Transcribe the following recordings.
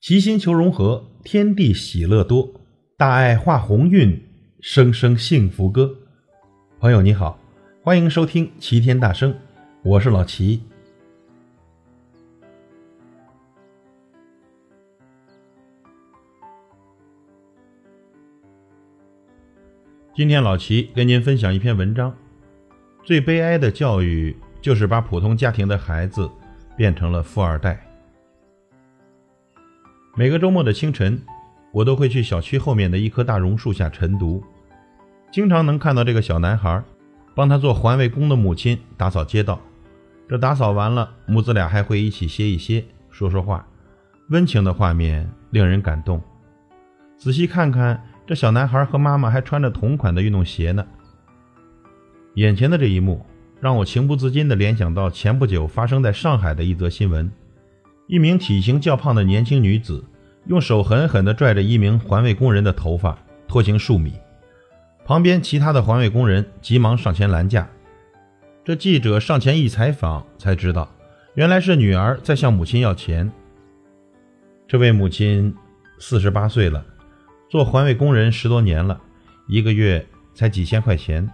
齐心求融合，天地喜乐多，大爱化鸿运，声声幸福歌。朋友你好，欢迎收听齐天大圣，我是老齐。今天老齐跟您分享一篇文章，最悲哀的教育就是把普通家庭的孩子变成了富二代。每个周末的清晨，我都会去小区后面的一棵大榕树下晨读，经常能看到这个小男孩帮他做环卫工的母亲打扫街道。这打扫完了，母子俩还会一起歇一歇，说说话，温情的画面令人感动。仔细看看，这小男孩和妈妈还穿着同款的运动鞋呢。眼前的这一幕，让我情不自禁地联想到前不久发生在上海的一则新闻。一名体型较胖的年轻女子，用手狠狠地拽着一名环卫工人的头发，拖行数米。旁边其他的环卫工人急忙上前拦架。这记者上前一采访，才知道，原来是女儿在向母亲要钱。这位母亲四十八岁了，做环卫工人十多年了，一个月才几千块钱。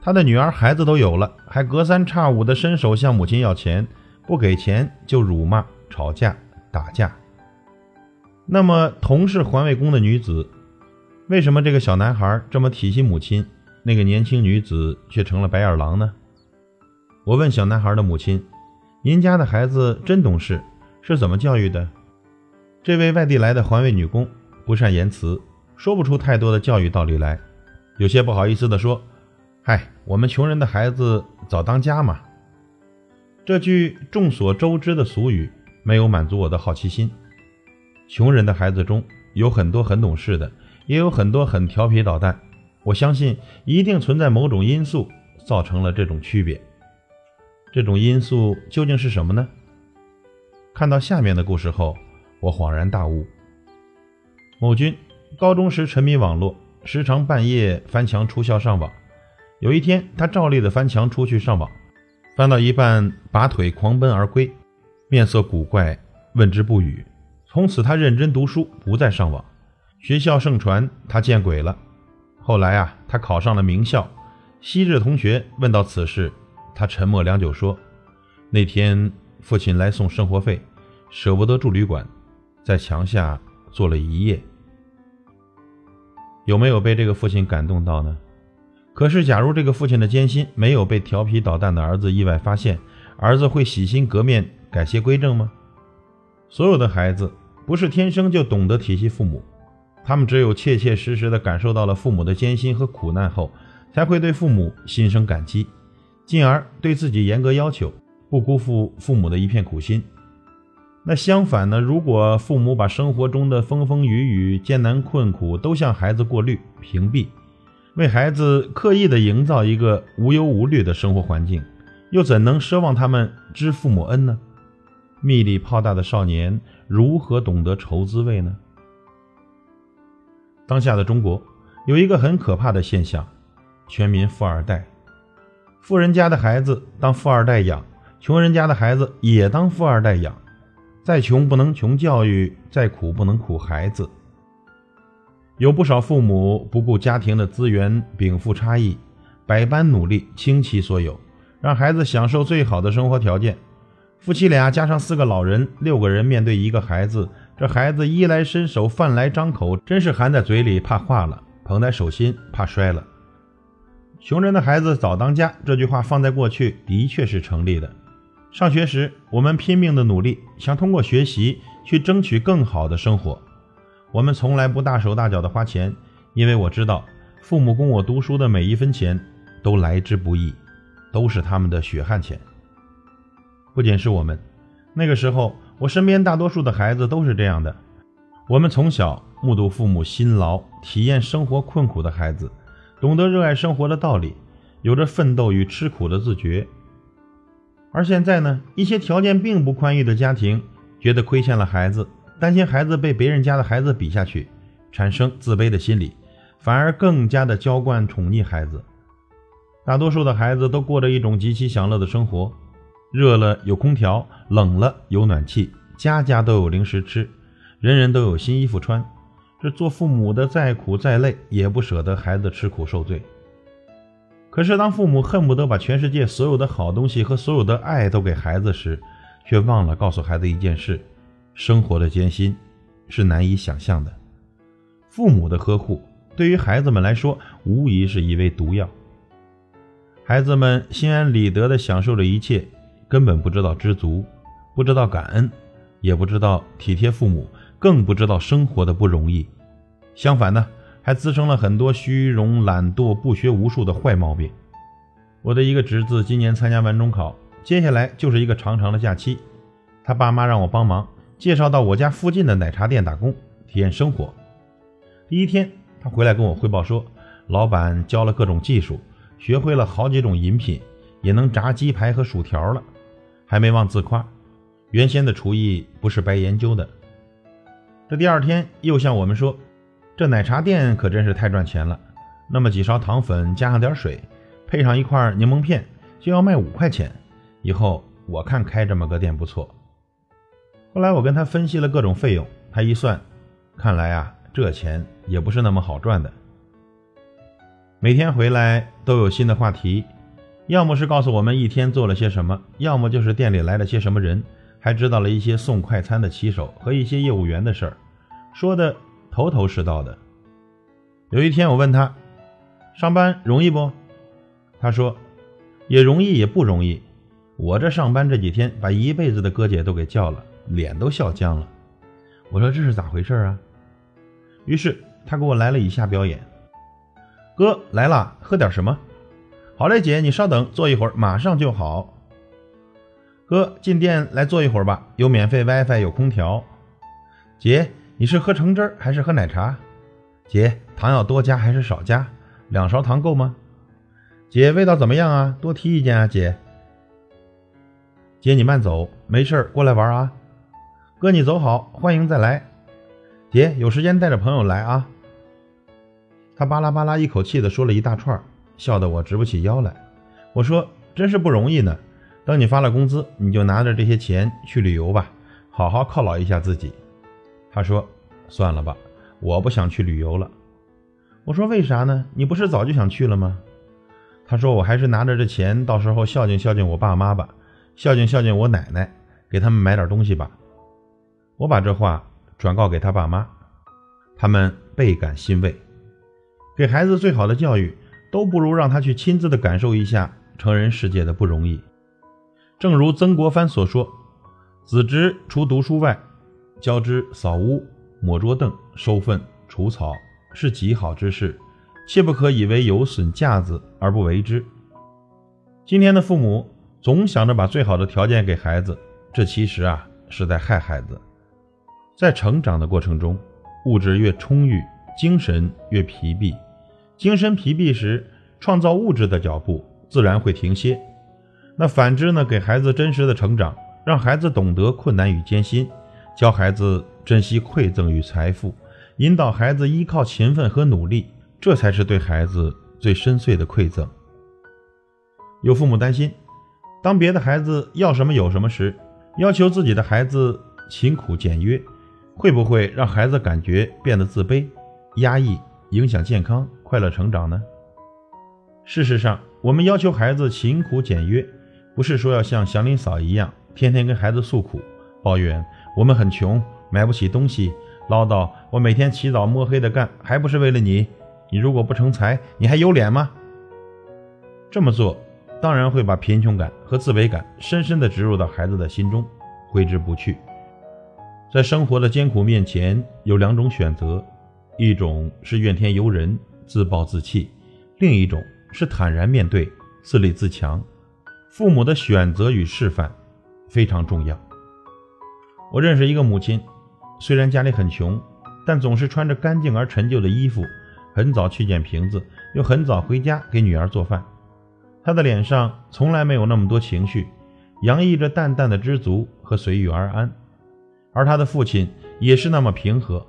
她的女儿孩子都有了，还隔三差五地伸手向母亲要钱，不给钱就辱骂。吵架打架。那么，同是环卫工的女子，为什么这个小男孩这么体恤母亲，那个年轻女子却成了白眼狼呢？我问小男孩的母亲：“您家的孩子真懂事，是怎么教育的？”这位外地来的环卫女工不善言辞，说不出太多的教育道理来，有些不好意思地说：“嗨，我们穷人的孩子早当家嘛。”这句众所周知的俗语。没有满足我的好奇心。穷人的孩子中有很多很懂事的，也有很多很调皮捣蛋。我相信一定存在某种因素造成了这种区别。这种因素究竟是什么呢？看到下面的故事后，我恍然大悟。某君高中时沉迷网络，时常半夜翻墙出校上网。有一天，他照例的翻墙出去上网，翻到一半，拔腿狂奔而归。面色古怪，问之不语。从此，他认真读书，不再上网。学校盛传他见鬼了。后来啊，他考上了名校。昔日同学问到此事，他沉默良久，说：“那天父亲来送生活费，舍不得住旅馆，在墙下坐了一夜。”有没有被这个父亲感动到呢？可是，假如这个父亲的艰辛没有被调皮捣蛋的儿子意外发现，儿子会洗心革面？改邪归正吗？所有的孩子不是天生就懂得体恤父母，他们只有切切实实地感受到了父母的艰辛和苦难后，才会对父母心生感激，进而对自己严格要求，不辜负父母的一片苦心。那相反呢？如果父母把生活中的风风雨雨、艰难困苦都向孩子过滤、屏蔽，为孩子刻意地营造一个无忧无虑的生活环境，又怎能奢望他们知父母恩呢？蜜里泡大的少年如何懂得愁滋味呢？当下的中国有一个很可怕的现象：全民富二代。富人家的孩子当富二代养，穷人家的孩子也当富二代养。再穷不能穷教育，再苦不能苦孩子。有不少父母不顾家庭的资源，禀赋差异，百般努力倾其所有，让孩子享受最好的生活条件。夫妻俩加上四个老人，六个人面对一个孩子，这孩子衣来伸手，饭来张口，真是含在嘴里怕化了，捧在手心怕摔了。穷人的孩子早当家，这句话放在过去的确是成立的。上学时，我们拼命的努力，想通过学习去争取更好的生活。我们从来不大手大脚的花钱，因为我知道父母供我读书的每一分钱都来之不易，都是他们的血汗钱。不仅是我们，那个时候，我身边大多数的孩子都是这样的。我们从小目睹父母辛劳，体验生活困苦的孩子，懂得热爱生活的道理，有着奋斗与吃苦的自觉。而现在呢，一些条件并不宽裕的家庭，觉得亏欠了孩子，担心孩子被别人家的孩子比下去，产生自卑的心理，反而更加的娇惯宠溺孩子。大多数的孩子都过着一种极其享乐的生活。热了有空调，冷了有暖气，家家都有零食吃，人人都有新衣服穿。这做父母的再苦再累，也不舍得孩子吃苦受罪。可是，当父母恨不得把全世界所有的好东西和所有的爱都给孩子时，却忘了告诉孩子一件事：生活的艰辛是难以想象的。父母的呵护对于孩子们来说，无疑是一味毒药。孩子们心安理得地享受着一切，根本不知道知足，不知道感恩，也不知道体贴父母。更不知道生活的不容易，相反呢，还滋生了很多虚荣、懒惰、不学无术的坏毛病。我的一个侄子今年参加完中考，接下来就是一个长长的假期，他爸妈让我帮忙介绍到我家附近的奶茶店打工，体验生活。第一天，他回来跟我汇报说，老板教了各种技术，学会了好几种饮品，也能炸鸡排和薯条了，还没忘自夸，原先的厨艺不是白研究的。这第二天又向我们说，这奶茶店可真是太赚钱了。那么几勺糖粉加上点水，配上一块柠檬片，就要卖五块钱。以后我看开这么个店不错。后来我跟他分析了各种费用，他一算，看来啊，这钱也不是那么好赚的。每天回来都有新的话题，要么是告诉我们一天做了些什么，要么就是店里来了些什么人。还知道了一些送快餐的骑手和一些业务员的事儿，说的头头是道的。有一天我问他，上班容易不？他说，也容易也不容易。我这上班这几天，把一辈子的哥姐都给叫了，脸都笑僵了。我说这是咋回事啊？于是他给我来了以下表演：哥来了，喝点什么？好嘞，姐你稍等，坐一会儿，马上就好。哥，进店来坐一会儿吧，有免费 WiFi，有空调。姐，你是喝橙汁还是喝奶茶？姐，糖要多加还是少加？两勺糖够吗？姐，味道怎么样啊？多提意见啊，姐。姐，你慢走，没事过来玩啊。哥，你走好，欢迎再来。姐，有时间带着朋友来啊。他巴拉巴拉一口气的说了一大串，笑得我直不起腰来。我说，真是不容易呢。等你发了工资，你就拿着这些钱去旅游吧，好好犒劳一下自己。他说：“算了吧，我不想去旅游了。”我说：“为啥呢？你不是早就想去了吗？”他说：“我还是拿着这钱，到时候孝敬孝敬我爸妈吧，孝敬孝敬我奶奶，给他们买点东西吧。”我把这话转告给他爸妈，他们倍感欣慰。给孩子最好的教育，都不如让他去亲自的感受一下成人世界的不容易。正如曾国藩所说：“子侄除读书外，教之扫屋、抹桌凳、收粪、除草，是极好之事，切不可以为有损架子而不为之。”今天的父母总想着把最好的条件给孩子，这其实啊是在害孩子。在成长的过程中，物质越充裕，精神越疲惫。精神疲惫时，创造物质的脚步自然会停歇。那反之呢？给孩子真实的成长，让孩子懂得困难与艰辛，教孩子珍惜馈赠与财富，引导孩子依靠勤奋和努力，这才是对孩子最深邃的馈赠。有父母担心，当别的孩子要什么有什么时，要求自己的孩子勤苦简约，会不会让孩子感觉变得自卑、压抑，影响健康、快乐成长呢？事实上，我们要求孩子勤苦简约。不是说要像祥林嫂一样，天天跟孩子诉苦、抱怨我们很穷，买不起东西，唠叨我每天起早摸黑的干，还不是为了你？你如果不成才，你还有脸吗？这么做当然会把贫穷感和自卑感深深的植入到孩子的心中，挥之不去。在生活的艰苦面前，有两种选择：一种是怨天尤人、自暴自弃；另一种是坦然面对、自立自强。父母的选择与示范非常重要。我认识一个母亲，虽然家里很穷，但总是穿着干净而陈旧的衣服，很早去捡瓶子，又很早回家给女儿做饭。她的脸上从来没有那么多情绪，洋溢着淡淡的知足和随遇而安。而他的父亲也是那么平和，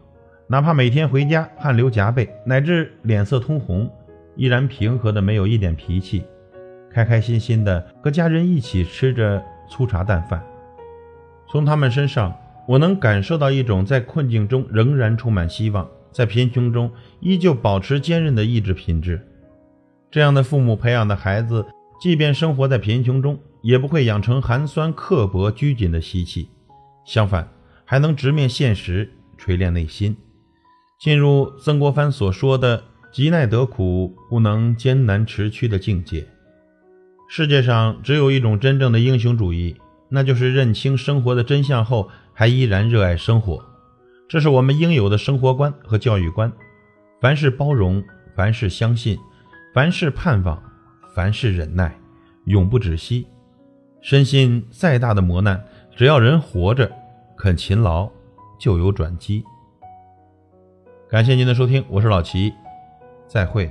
哪怕每天回家汗流浃背，乃至脸色通红，依然平和的没有一点脾气。开开心心的和家人一起吃着粗茶淡饭，从他们身上，我能感受到一种在困境中仍然充满希望，在贫穷中依旧保持坚韧的意志品质。这样的父母培养的孩子，即便生活在贫穷中，也不会养成寒酸刻薄、拘谨的习气，相反，还能直面现实，锤炼内心，进入曾国藩所说的“极耐得苦，不能艰难持屈”的境界。世界上只有一种真正的英雄主义。那就是认清生活的真相后，还依然热爱生活，这是我们应有的生活观和教育观。凡事包容，凡事相信，凡事盼望，凡事忍耐，永不止息。深信再大的磨难，只要人活着，肯勤劳，就有转机。感谢您的收听，我是老齐，再会。